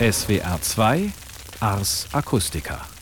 SWR 2 Ars Acustica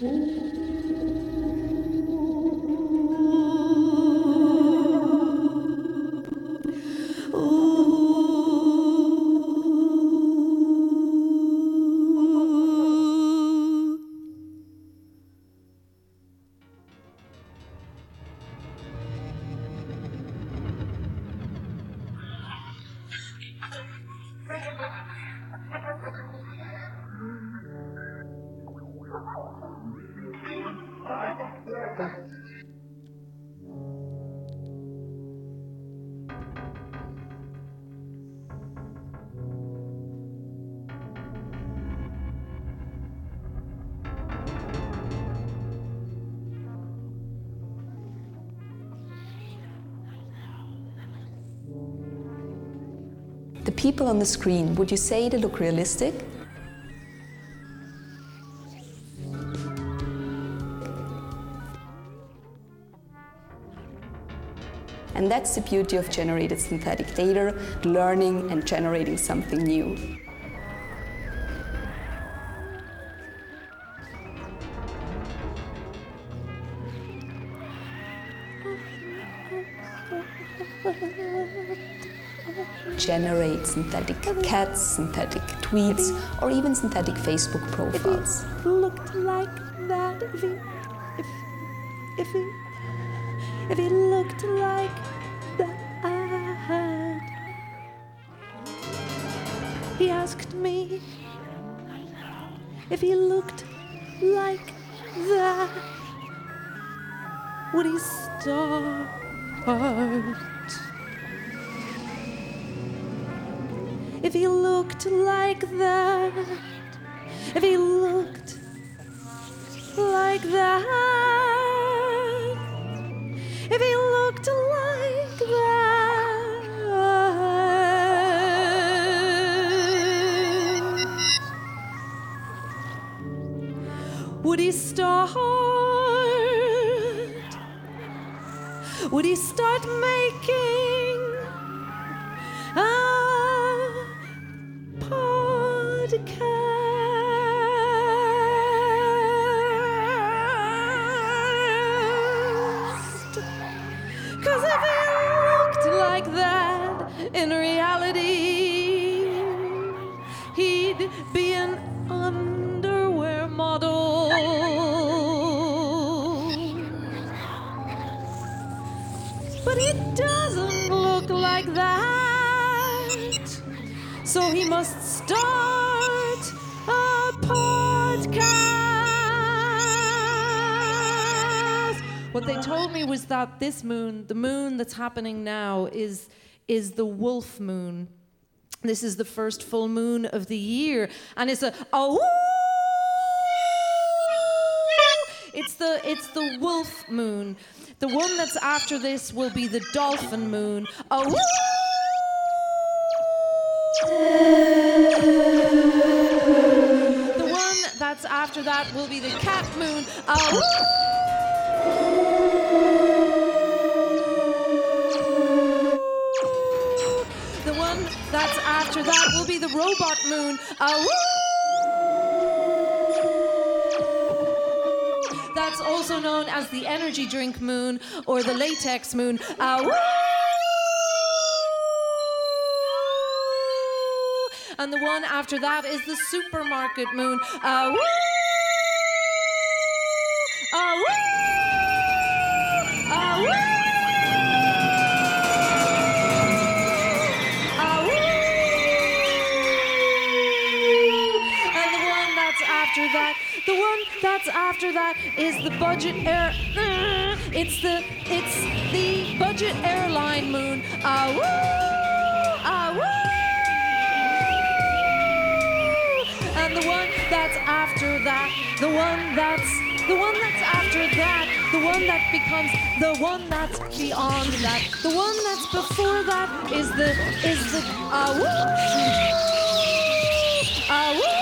The people on the screen, would you say they look realistic? And that's the beauty of generated synthetic data, learning and generating something new. Generate synthetic cats, synthetic tweets, or even synthetic Facebook profiles. If he looked like that, if he, if, if he, if he looked like that, he asked me if he looked like that, would he start? If he looked like that, if he looked like that, if he looked like that, would he start? Would he start making that this moon, the moon that's happening now, is, is the wolf moon. This is the first full moon of the year. And it's a oh it's the it's the wolf moon. The one that's after this will be the dolphin moon. Oh The one that's after that will be the cat moon. Oh after that will be the robot moon. Oh That's also known as the energy drink moon or the latex moon. Uh, and the one after that is the supermarket moon. Uh, after that, the one that's after that is the budget air. uh, It's the it's the budget airline moon. Ah woo, ah woo. And the one that's after that, the one that's the one that's after that, the one that becomes the one that's beyond that, the one that's before that is the is the ah woo, ah woo.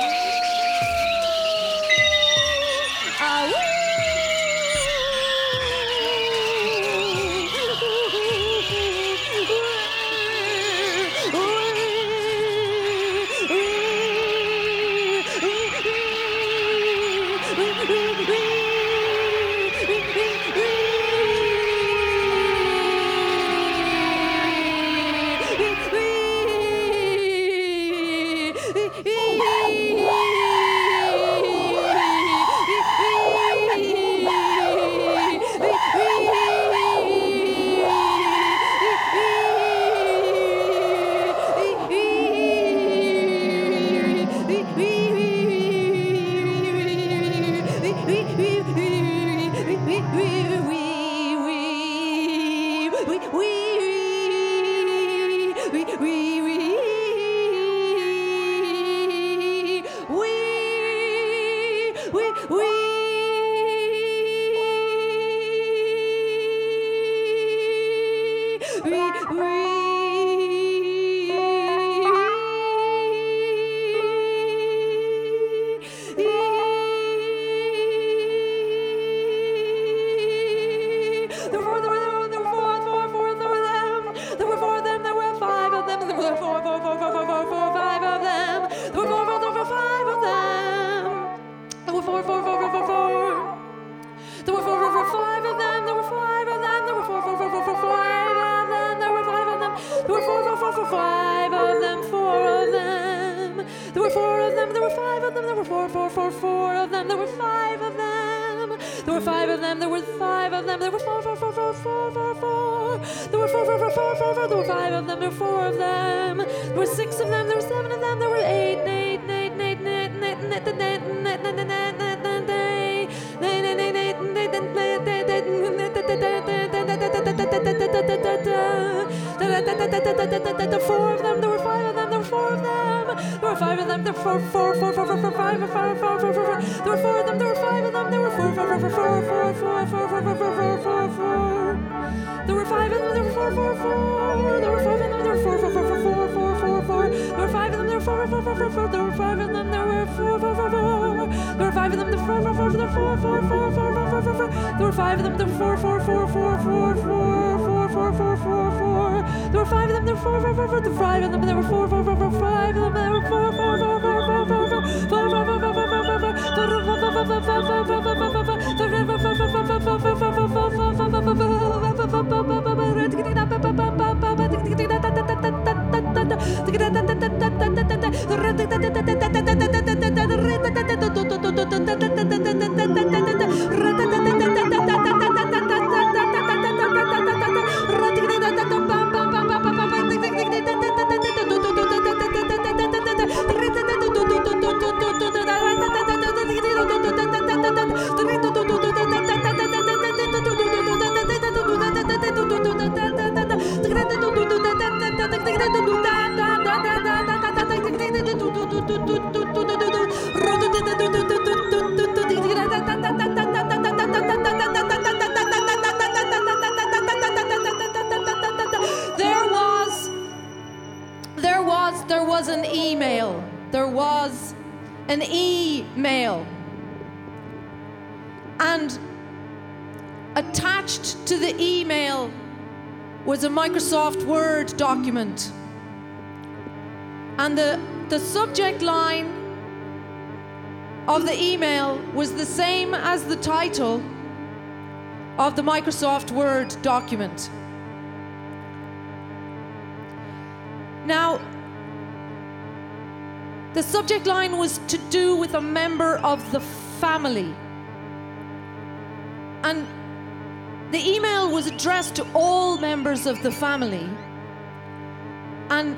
Them, there were four, four, four, four, four, four, four, four, four, four, four, four, four. There were five of them, there were four, four, four. There were five of them, there were four, four, four, four, four, four, four. There were five of them, there were four, four, four, four, four. There were five of them, there were four, four, four, four. There were five of them, there were four, four, four, were four, four, four, four, four, four, four, four. There were five of them, there were four, four, four, four, four, four, four, four, four, four, four. There were five of them, there were four, four, four, four. There were five of them, there were four, four, four, four, five of them, there were four, four, four, four, four, four, four, four, was a Microsoft Word document. And the, the subject line of the email was the same as the title of the Microsoft Word document. Now, the subject line was to do with a member of the family. And the email was addressed to all members of the family. And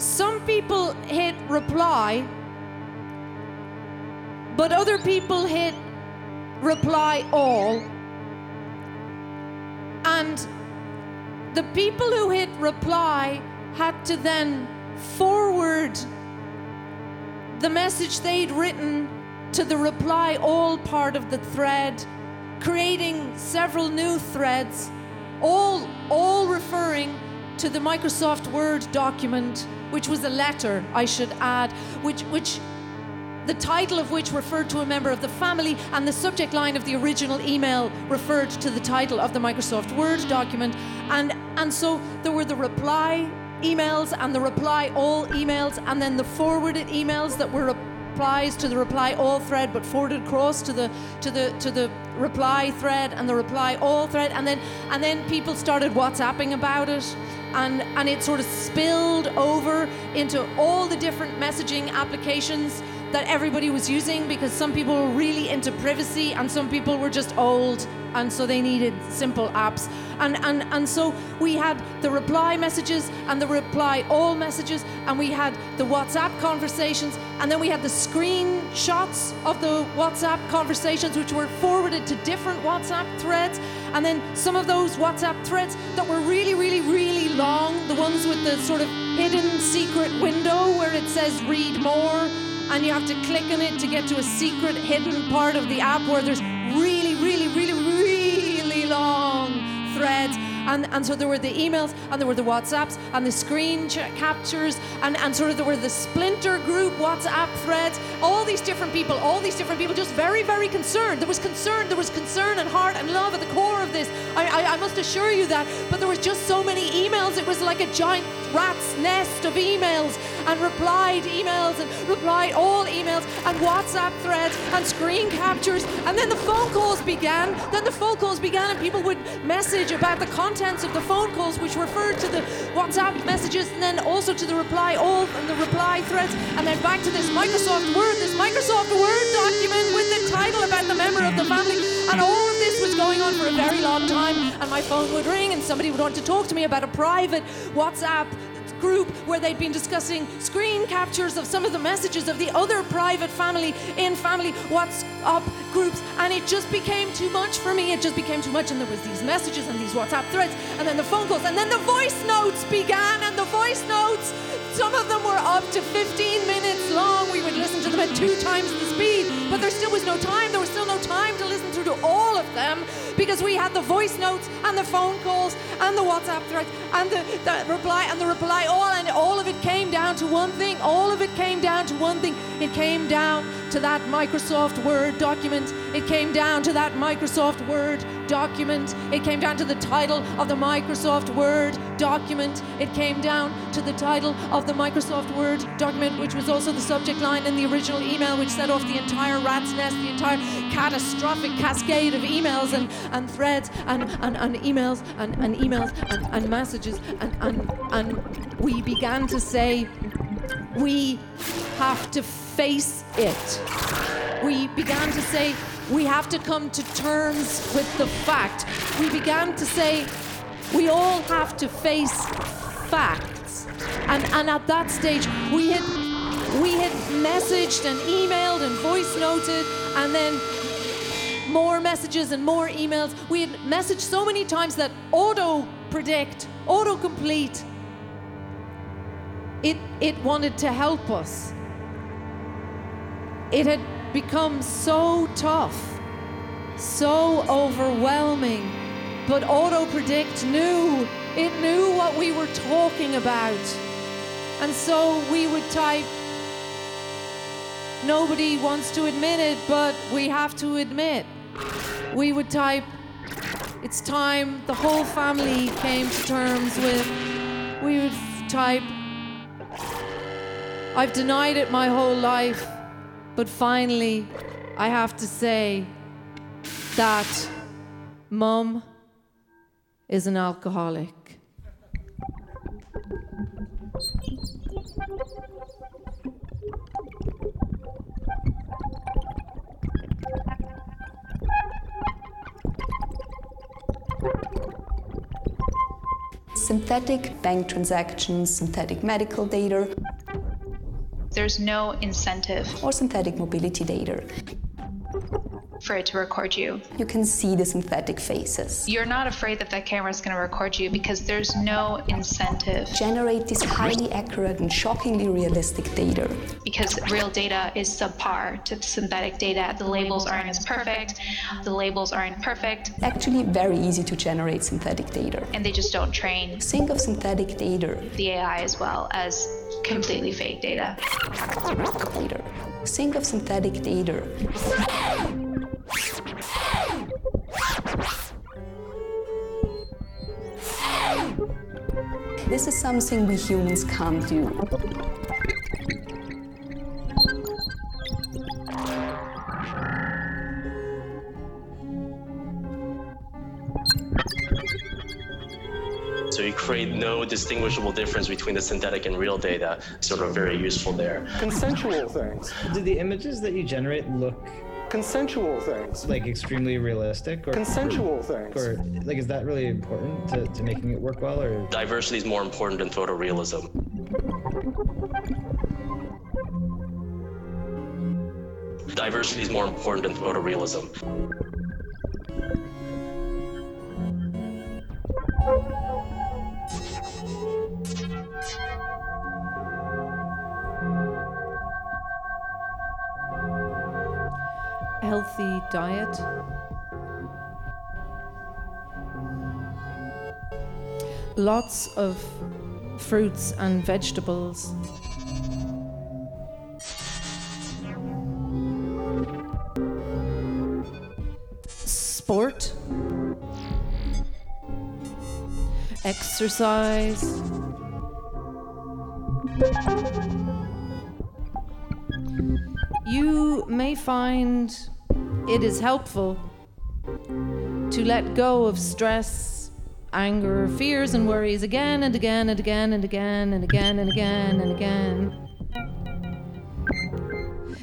some people hit reply, but other people hit reply all. And the people who hit reply had to then forward the message they'd written to the reply all part of the thread, creating several new threads, all, all referring to the Microsoft Word document, which was a letter, I should add, which, which the title of which referred to a member of the family, and the subject line of the original email referred to the title of the Microsoft Word document. And, and so there were the reply emails and the reply all emails, and then the forwarded emails that were replies to the reply all thread, but forwarded across to the to the to the reply thread and the reply all thread, and then and then people started WhatsApping about it. And and it sort of spilled over into all the different messaging applications that everybody was using because some people were really into privacy and some people were just old and so they needed simple apps. And and and so we had the reply messages and the reply all messages and we had the WhatsApp conversations and then we had the screenshots of the WhatsApp conversations which were forwarded to different WhatsApp threads and then some of those WhatsApp threads that were really really really long the ones with the sort of hidden secret window where it says read more and you have to click on it to get to a secret hidden part of the app where there's really, really, really, really long threads. And, and so there were the emails and there were the WhatsApps and the screen captures and, and sort of there were the splinter group WhatsApp threads, all these different people, all these different people just very, very concerned. There was concern, there was concern and heart and love at the core of this. I, I, I must assure you that. But there was just so many emails, it was like a giant rat's nest of emails. And replied emails and replied all emails and WhatsApp threads and screen captures. And then the phone calls began. Then the phone calls began, and people would message about the contents of the phone calls, which referred to the WhatsApp messages, and then also to the reply all and the reply threads, and then back to this Microsoft Word, this Microsoft Word document with the title about the member of the family. And all of this was going on for a very long time, and my phone would ring, and somebody would want to talk to me about a private WhatsApp group where they'd been discussing screen captures of some of the messages of the other private family in family WhatsApp groups. And it just became too much for me. It just became too much. And there was these messages and these WhatsApp threads and then the phone calls and then the voice notes began and the voice notes some of them were up to 15 minutes long we would listen to them at two times the speed but there still was no time there was still no time to listen through to all of them because we had the voice notes and the phone calls and the WhatsApp threads and the, the reply and the reply all and all of it came down to one thing. All of it came down to one thing. It came down to that Microsoft Word document. It came down to that Microsoft Word document. It came down to the title of the Microsoft Word document. It came down to the title of the Microsoft Word document, which was also the subject line in the original email, which set off the entire rat's nest, the entire catastrophic cascade of emails and, and threads and, and, and emails and, and emails and, and messages. And, and, and we began to say, we have to face it. We began to say, we have to come to terms with the fact. We began to say, we all have to face facts. And, and at that stage, we had, we had messaged and emailed and voice noted, and then more messages and more emails. We had messaged so many times that auto predict, auto complete, it, it wanted to help us. It had become so tough, so overwhelming. But Auto Predict knew, it knew what we were talking about. And so we would type, nobody wants to admit it, but we have to admit. We would type, it's time the whole family came to terms with. We would type, I've denied it my whole life, but finally, I have to say that mum is an alcoholic. Synthetic bank transactions, synthetic medical data, There's no incentive or synthetic mobility data. for it to record you. You can see the synthetic faces. You're not afraid that that camera is going to record you because there's no incentive Generate this highly accurate and shockingly realistic data. because real data is subpar to synthetic data. The labels aren't as perfect, the labels aren't perfect, Actually, very easy to generate synthetic data. and they just don't train Think of synthetic data. the AI as well as completely fake data. Think of synthetic data. This is something we humans can't do. Create distinguishable difference between the synthetic and real data, sort of very useful there. consensual things. Do the images that you generate look Consensual things. like extremely realistic or Consensual things. or like is that really important to, to making it work well or Diversity is more important than photorealism. Diversity is more important than photorealism. Healthy diet. Lots of fruits and vegetables. Sport. Exercise. you may find it is helpful to let go of stress, anger, fears, and worries again and again and again and again and again and again and again.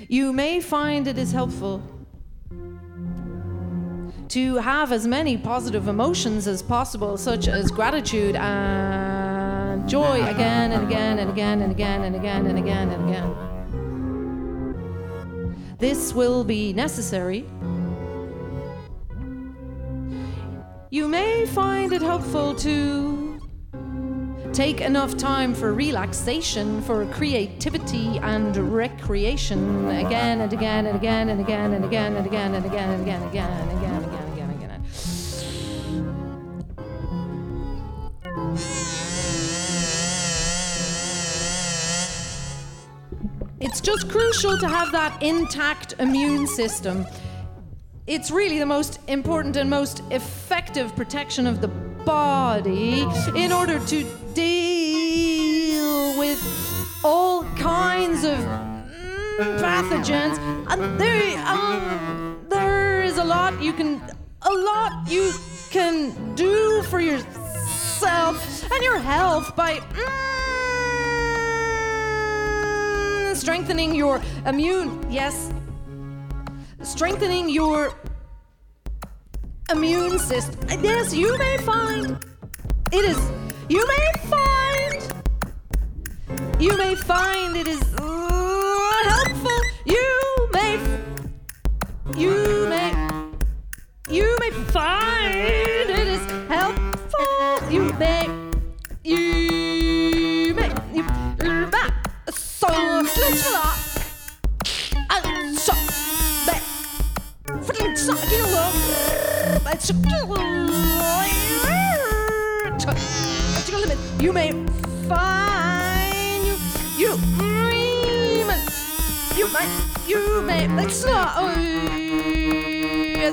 You may find it is helpful to have as many positive emotions as possible, such as gratitude and joy, again and again and again and again and again and again and again. This will be necessary. Find it helpful to take enough time for relaxation, for creativity and recreation again and again and again and again and again and again and again and again and again and again and again and again. It's just crucial to have that intact immune system. It's really the most important and most effective protection of the body in order to deal with all kinds of mm, pathogens. And there, um, there is a lot you can, a lot you can do for yourself and your health by. mm, strengthening your immune yes strengthening your immune system. Yes you may find it is you may find you may find it is uh, helpful. You may you may you may find it is helpful. You may you may you, back så but så you may find you you you may you may let's not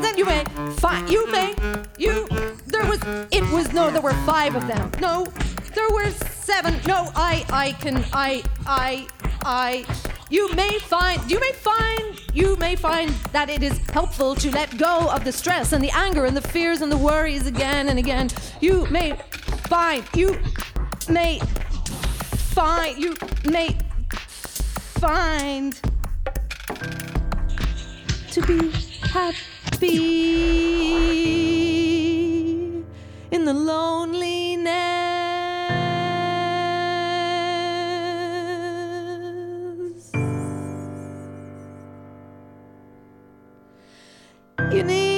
then you may find you may you there was it was no there were five of them. No there were seven. No i i can i i i you may find you may find you may find that it is helpful to let go of the stress and the anger and the fears and the worries again and again you may find you may find you may find to be happy in the loneliness. You need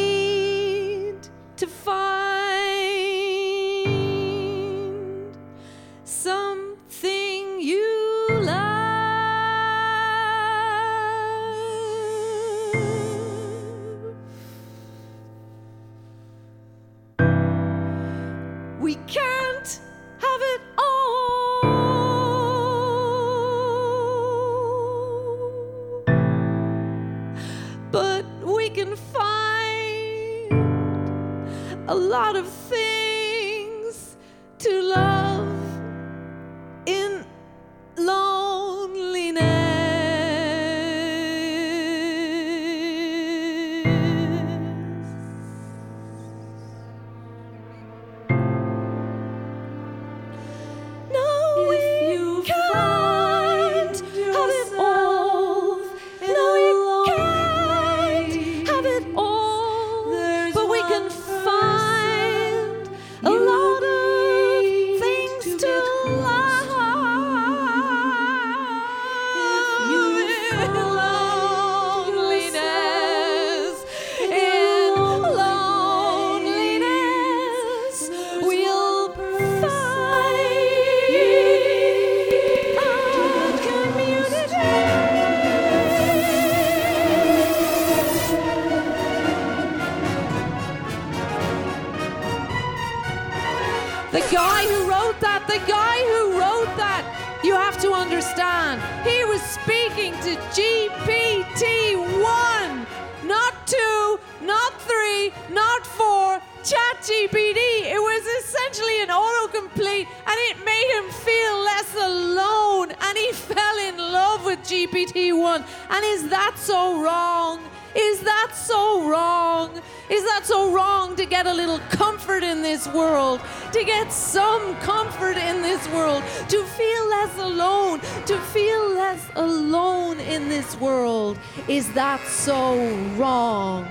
and it made him feel less alone and he fell in love with GPT-1. And is that so wrong? Is that so wrong? Is that so wrong to get a little comfort in this world? To get some comfort in this world? To feel less alone? To feel less alone in this world? Is that so wrong?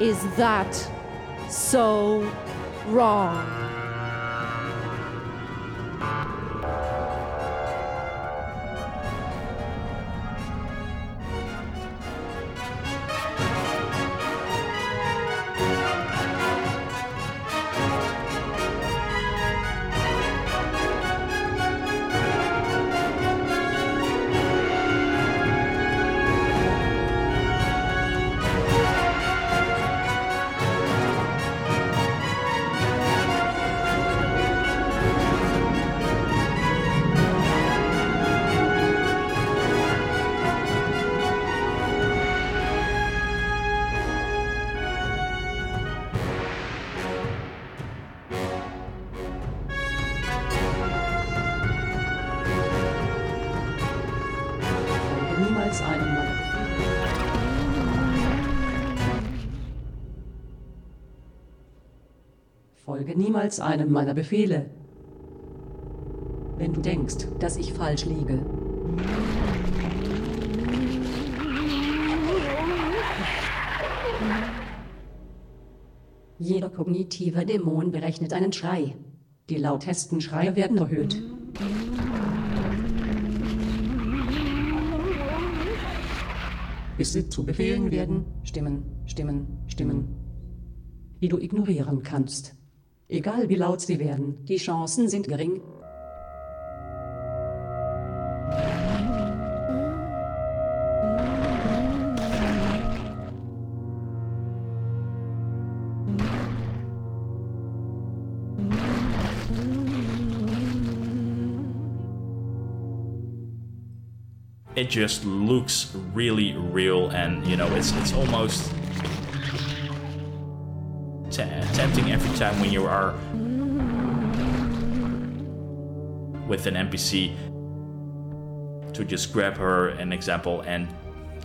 Is that so wrong? Niemals einem meiner Befehle. Wenn du denkst, dass ich falsch liege. Jeder kognitive Dämon berechnet einen Schrei. Die lautesten Schreie werden erhöht. Bis sie zu Befehlen werden. Stimmen, Stimmen, Stimmen. Die du ignorieren kannst. Egal wie laut sie werden, die Chancen sind gering. it just looks really real and you know it's it's almost tempting every time when you are with an npc to just grab her an example and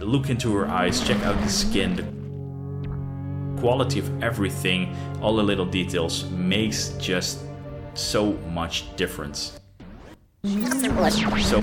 look into her eyes check out the skin. The quality of everything all the little details makes just so much difference. So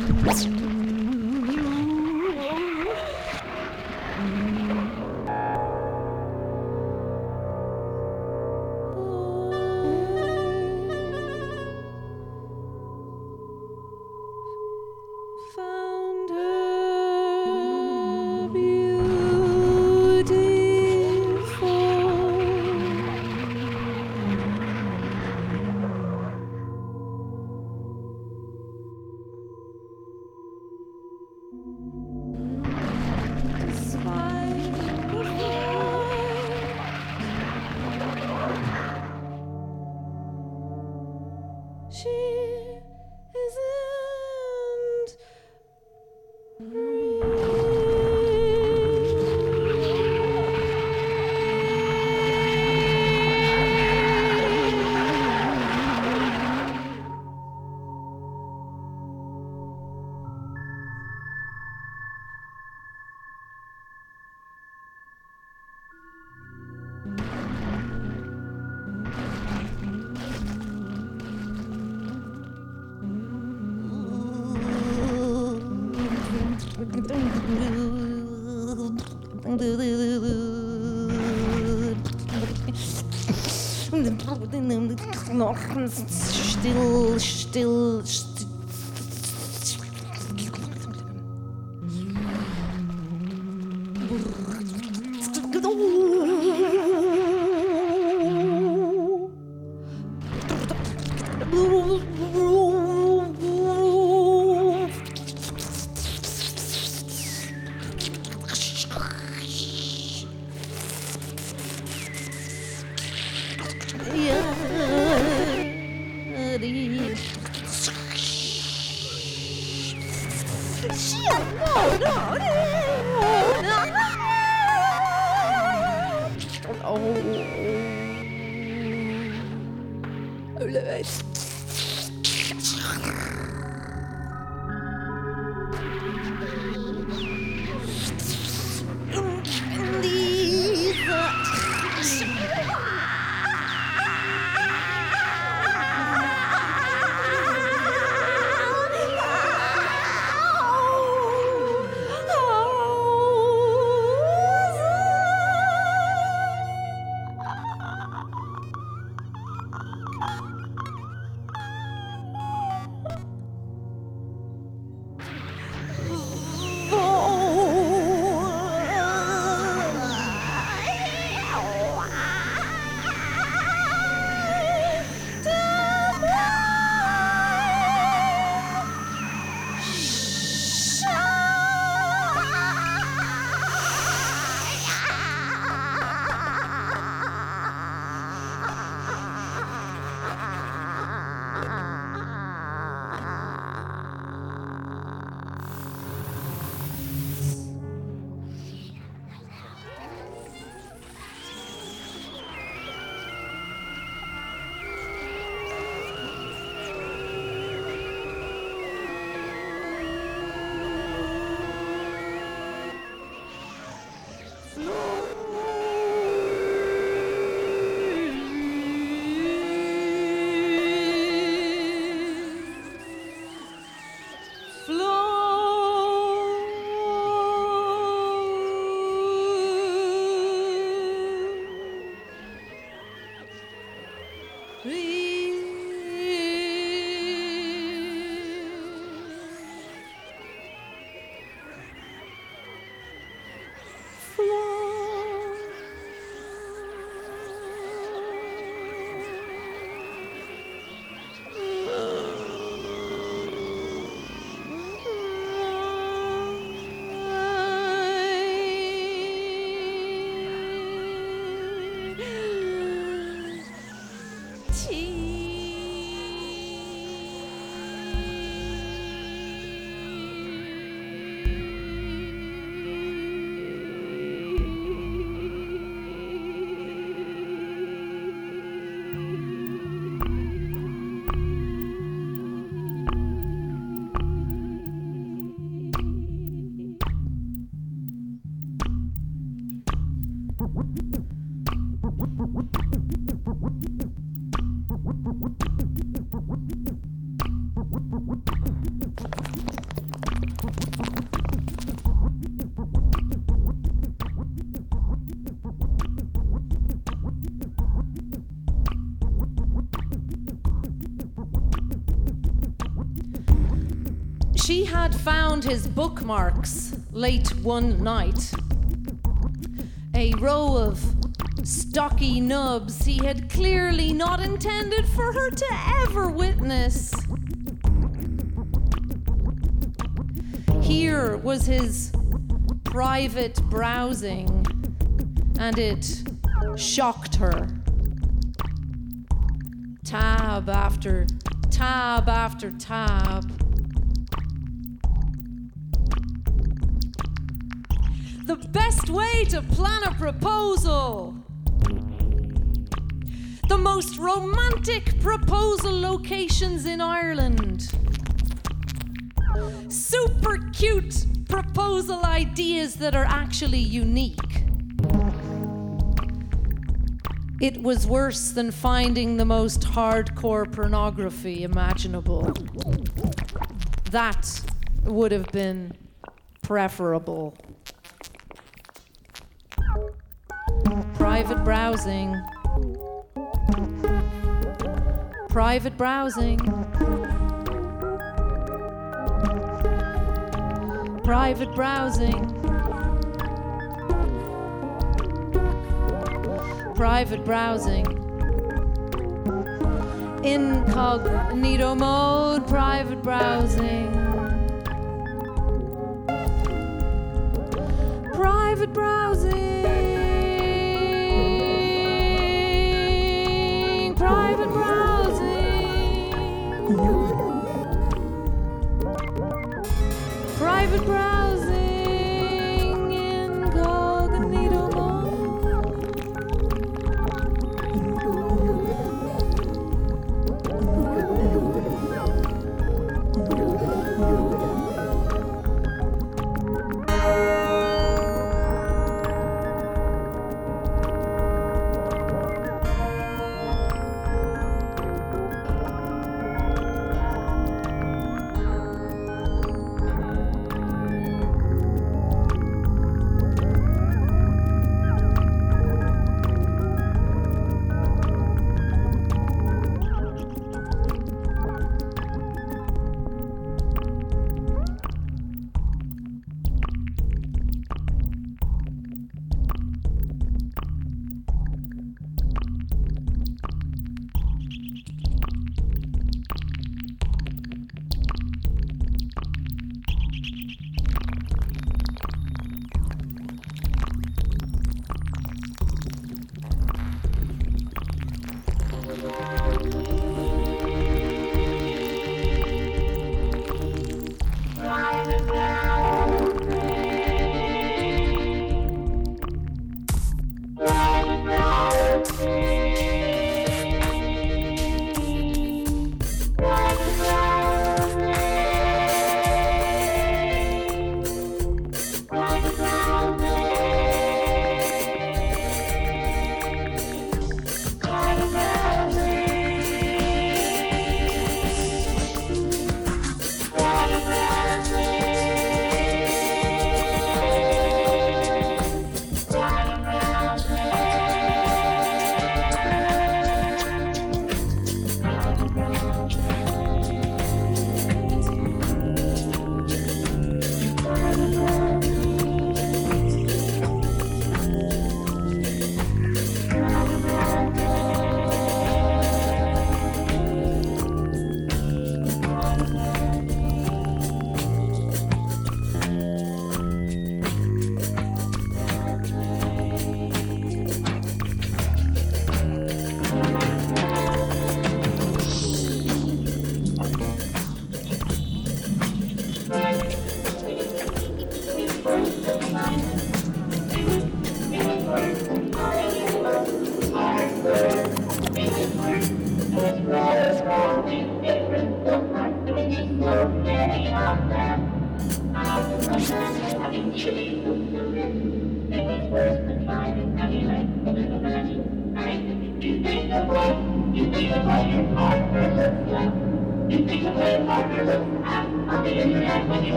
found his bookmarks late one night. A row of stocky nubs he had clearly not intended for her to ever witness. Here was his private browsing, and it shocked her. Tab after tab after tab. To plan a proposal. The most romantic proposal locations in Ireland. Super cute proposal ideas that are actually unique. It was worse than finding the most hardcore pornography imaginable. That would have been preferable. Private browsing. Private browsing. Private browsing. Private browsing. Incognito mode, private browsing. Private browsing. Private browsing.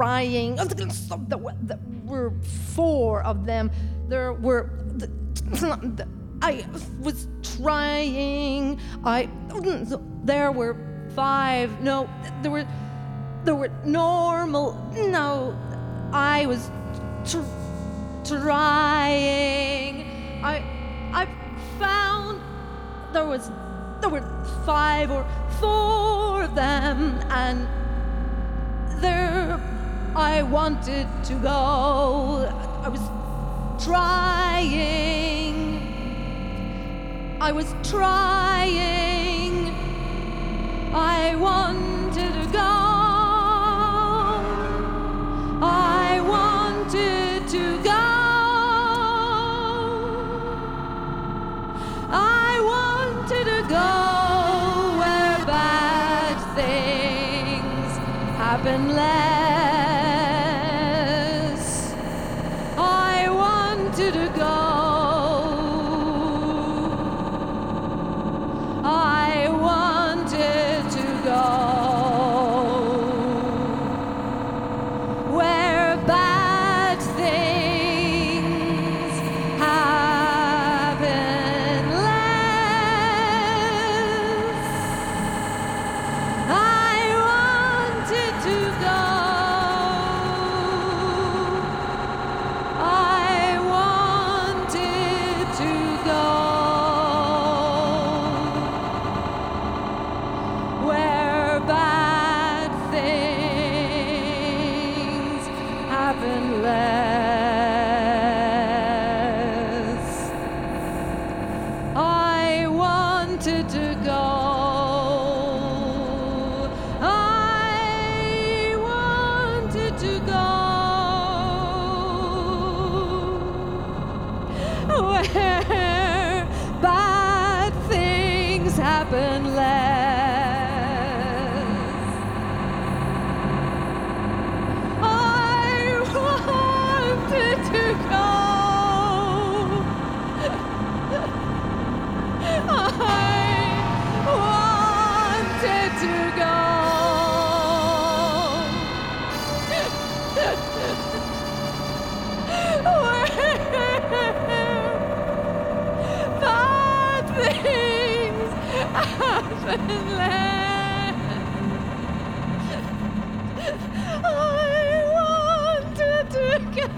Trying. Oh, there were four of them. There were. I was trying. I. There were five. No, there were. There were normal. No, I was tr- trying. I. I found there was there were five or four of them and there I wanted to go. I was trying. I was trying. I wanted to go. I wanted to go. I wanted to go where bad things happen less.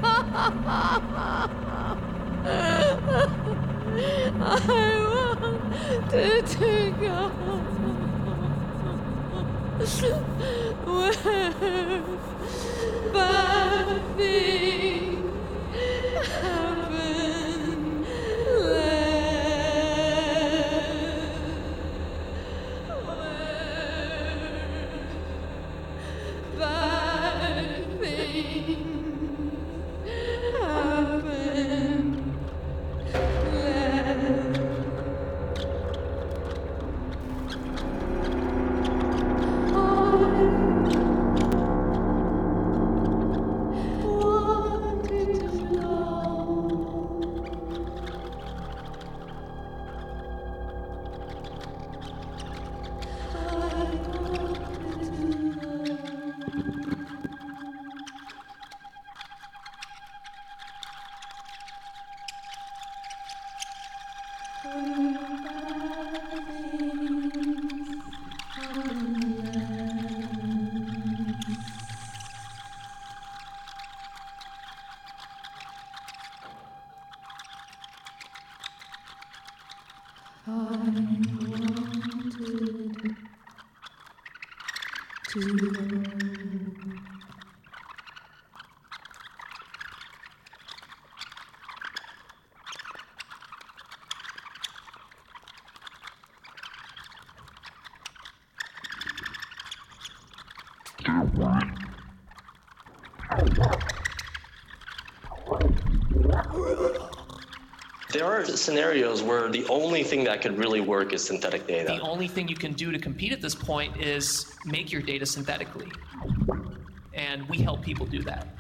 I wanted to go. where bad things There are scenarios where the only thing that could really work is synthetic data. The only thing you can do to compete at this point is make your data synthetically. And we help people do that.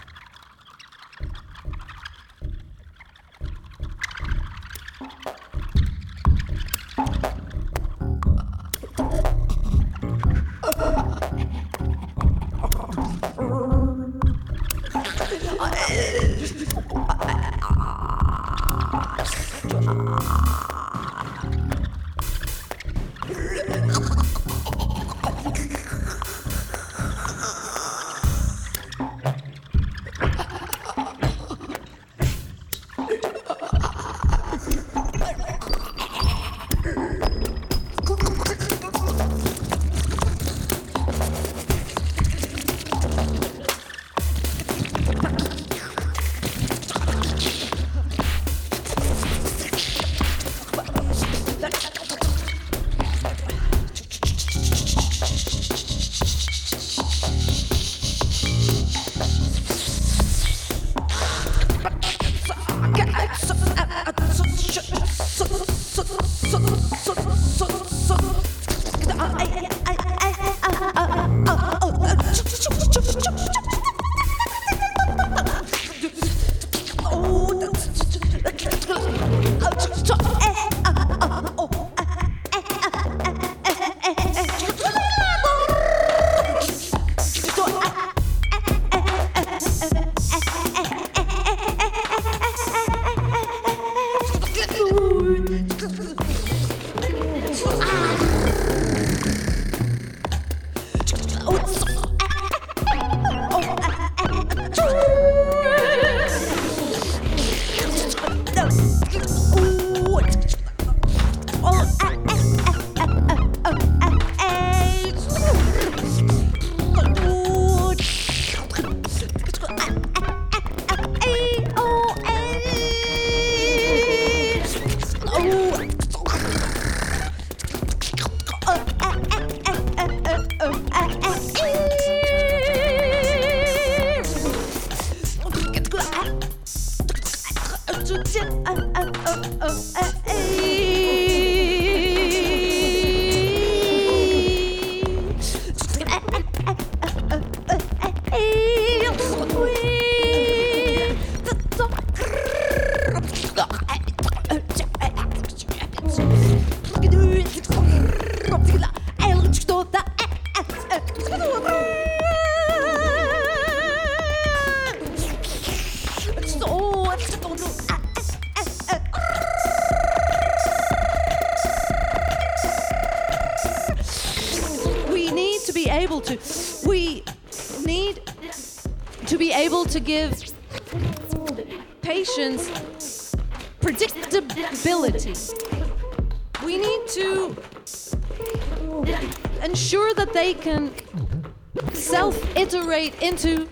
Iterate into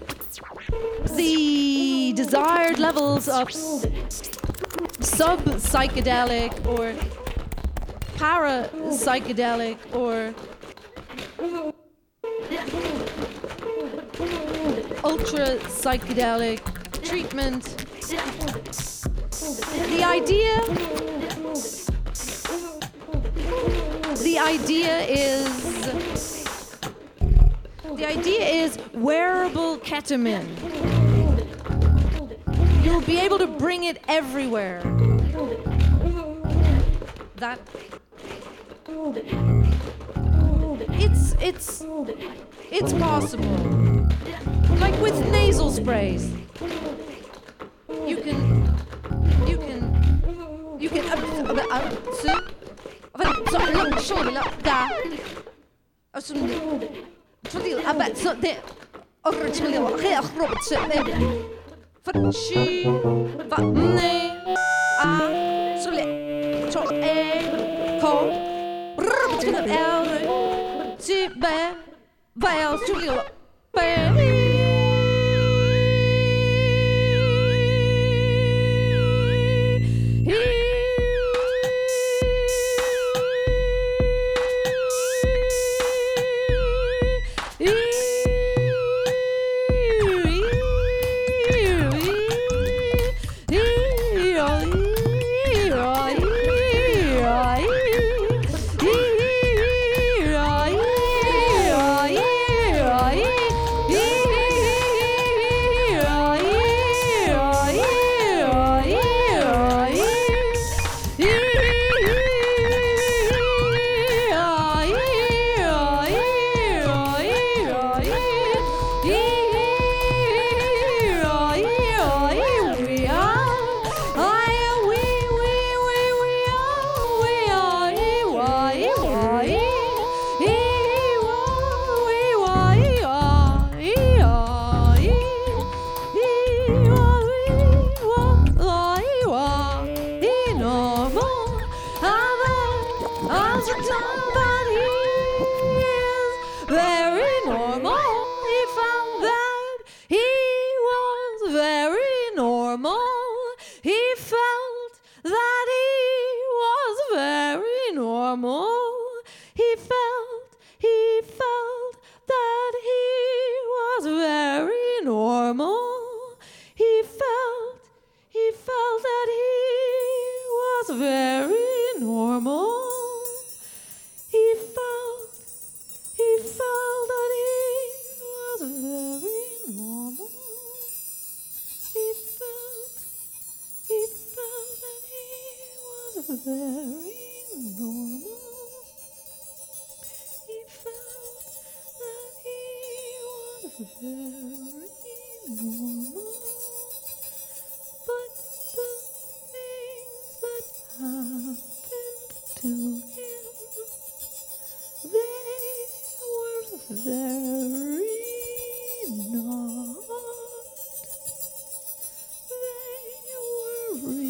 the desired levels of sub psychedelic or para psychedelic or ultra psychedelic treatment. The idea the idea is the idea is wearable ketamine. You'll be able to bring it everywhere. That it's it's it's possible. Like with nasal sprays. You can you can you can uh, uh, uh, so så långt så vill där alltså تفضل أبا så det أخرج من غير أخرج فرشي فني آ så le så e ko ربط كده الأرض تبا Fails to Fail. The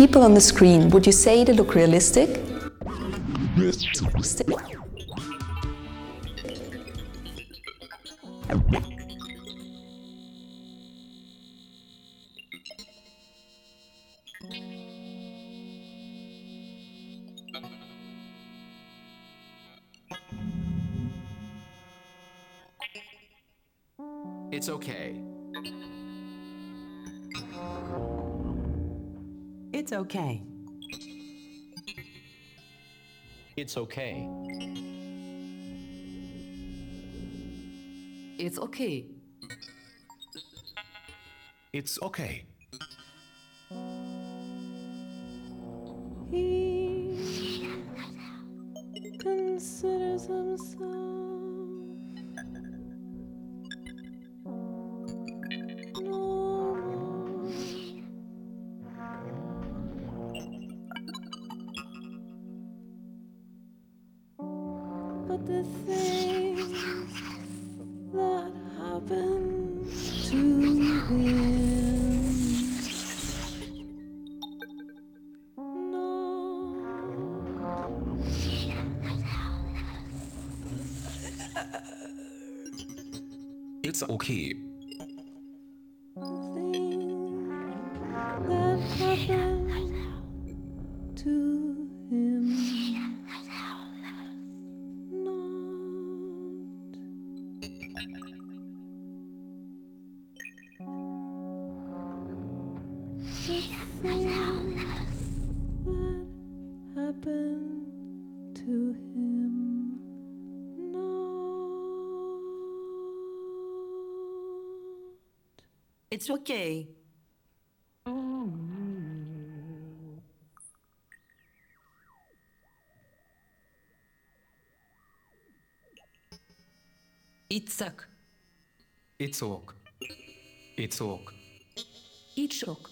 people on the screen, would you say they look realistic? Okay. It's okay. It's okay. It's okay. It's okay. It's ok. It's ok. It's ok. It's ok.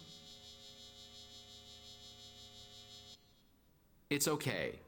It's okay.